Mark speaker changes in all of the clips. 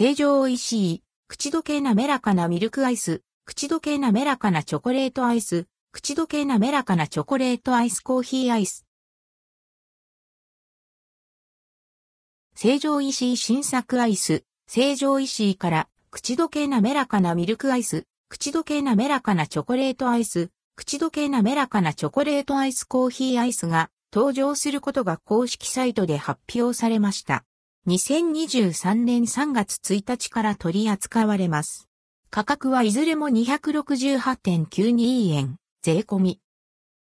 Speaker 1: 成城石井、口どけ滑らかなミルクアイス、口どけ滑らかなチョコレートアイス、口どけ滑らかなチョコレートアイスコーヒーアイス。成城石井新作アイス、成城石井から口どけ滑らかなミルクアイス、口どけ滑らかなチョコレートアイス、口どけ滑らかなチョコレートアイスコーヒーアイスが登場することが公式サイトで発表されました。2023年3月1日から取り扱われます。価格はいずれも268.92円、税込み。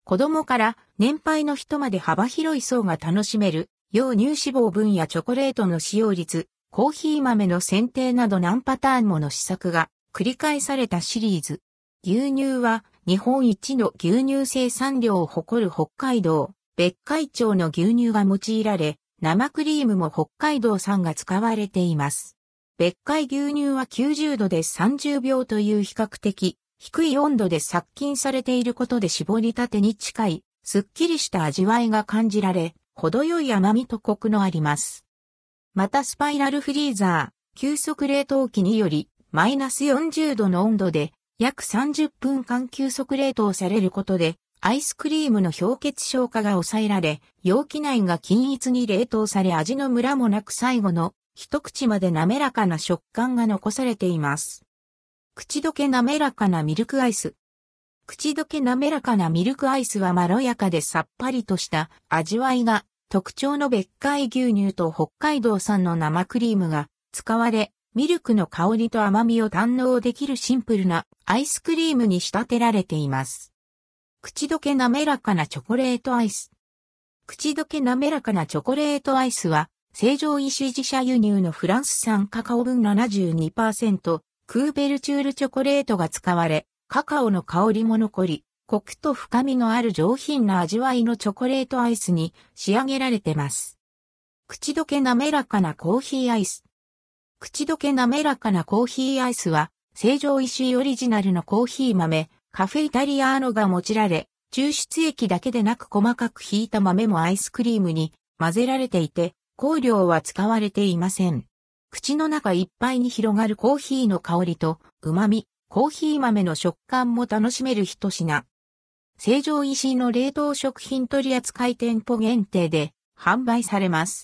Speaker 1: 子供から年配の人まで幅広い層が楽しめる、陽乳脂肪分やチョコレートの使用率、コーヒー豆の選定など何パターンもの試作が繰り返されたシリーズ。牛乳は日本一の牛乳生産量を誇る北海道、別海町の牛乳が用いられ、生クリームも北海道産が使われています。別海牛乳は90度で30秒という比較的低い温度で殺菌されていることで絞りたてに近い、すっきりした味わいが感じられ、程よい甘みとコクのあります。またスパイラルフリーザー、急速冷凍機により、マイナス40度の温度で、約30分間急速冷凍されることで、アイスクリームの氷結消化が抑えられ、容器内が均一に冷凍され味のムラもなく最後の一口まで滑らかな食感が残されています。口どけ滑らかなミルクアイス。口どけ滑らかなミルクアイスはまろやかでさっぱりとした味わいが特徴の別海牛乳と北海道産の生クリームが使われ、ミルクの香りと甘みを堪能できるシンプルなアイスクリームに仕立てられています。口どけ滑らかなチョコレートアイス。口どけ滑らかなチョコレートアイスは、成城石自社輸入のフランス産カカオ分72%、クーベルチュールチョコレートが使われ、カカオの香りも残り、コクと深みのある上品な味わいのチョコレートアイスに仕上げられてます。口どけ滑らかなコーヒーアイス。口どけ滑らかなコーヒーアイスは、成城石井オリジナルのコーヒー豆、カフェイタリアーノが用いられ、抽出液だけでなく細かくひいた豆もアイスクリームに混ぜられていて、香料は使われていません。口の中いっぱいに広がるコーヒーの香りと旨味、コーヒー豆の食感も楽しめる一品。成城石井の冷凍食品取扱店舗限定で販売されます。